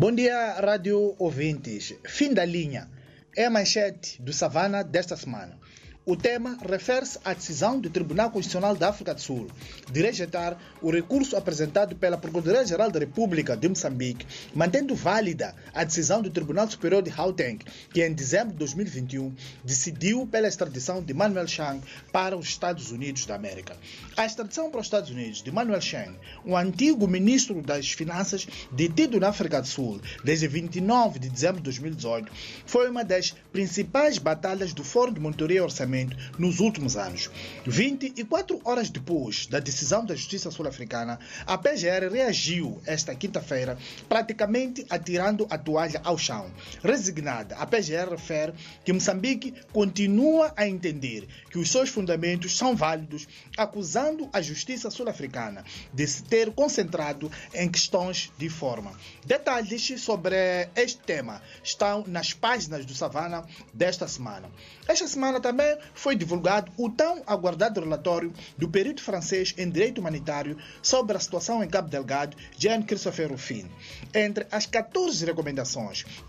Bom dia, rádio ouvintes. Fim da linha. É a manchete do Savana desta semana. O tema refere-se à decisão do Tribunal Constitucional da África do Sul de rejeitar o recurso apresentado pela Procuradoria-Geral da República de Moçambique, mantendo válida a decisão do Tribunal Superior de Gauteng, que em dezembro de 2021 decidiu pela extradição de Manuel Chang para os Estados Unidos da América. A extradição para os Estados Unidos de Manuel Chang, um antigo ministro das Finanças detido na África do Sul desde 29 de dezembro de 2018, foi uma das principais batalhas do Fórum de Monitoria Orçamentária nos últimos anos. 24 horas depois da decisão da Justiça Sul-Africana, a PGR reagiu esta quinta-feira, praticamente atirando a toalha ao chão. Resignada, a PGR refere que Moçambique continua a entender que os seus fundamentos são válidos, acusando a Justiça Sul-Africana de se ter concentrado em questões de forma. Detalhes sobre este tema estão nas páginas do Savana desta semana. Esta semana também foi divulgado o tão aguardado relatório do perito francês em direito humanitário sobre a situação em Cabo Delgado, Jean-Christopher Ruffin. Entre as 14 recomendações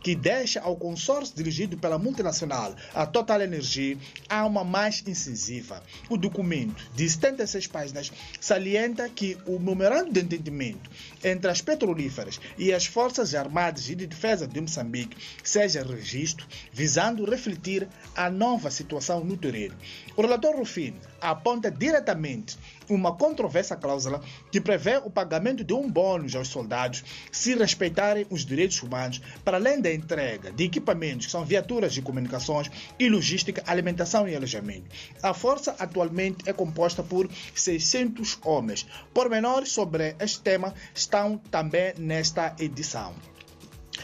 que deixa ao consórcio dirigido pela multinacional, a Total Energy, uma mais incisiva. O documento, de 76 páginas, salienta que o memorando de entendimento entre as petrolíferas e as Forças Armadas e de Defesa de Moçambique seja registro, visando refletir a nova situação no terreno. O relator Rufino aponta diretamente uma controversa cláusula que prevê o pagamento de um bônus aos soldados se respeitarem os direitos humanos, para além da entrega de equipamentos que são viaturas de comunicações e logística, alimentação e alojamento. A força atualmente é composta por 600 homens. Pormenores sobre este tema estão também nesta edição.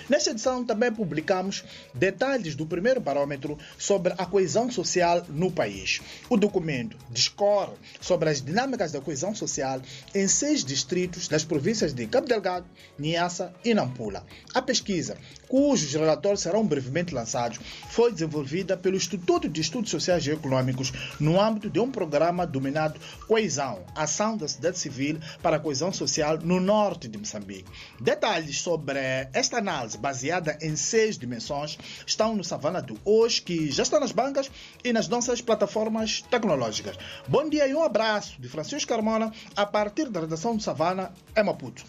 Nesta edição também publicamos detalhes do primeiro parâmetro sobre a coesão social no país. O documento discorre sobre as dinâmicas da coesão social em seis distritos das províncias de Cabo Delgado, Niassa e Nampula. A pesquisa, cujos relatórios serão brevemente lançados, foi desenvolvida pelo Instituto de Estudos Sociais e Econômicos no âmbito de um programa denominado Coesão, Ação da Sociedade Civil para a Coesão Social no norte de Moçambique. Detalhes sobre esta análise baseada em seis dimensões estão no Savana do hoje, que já está nas bancas e nas nossas plataformas tecnológicas. Bom dia e um abraço de Francisco Carmona a partir da redação do Savana, em Maputo.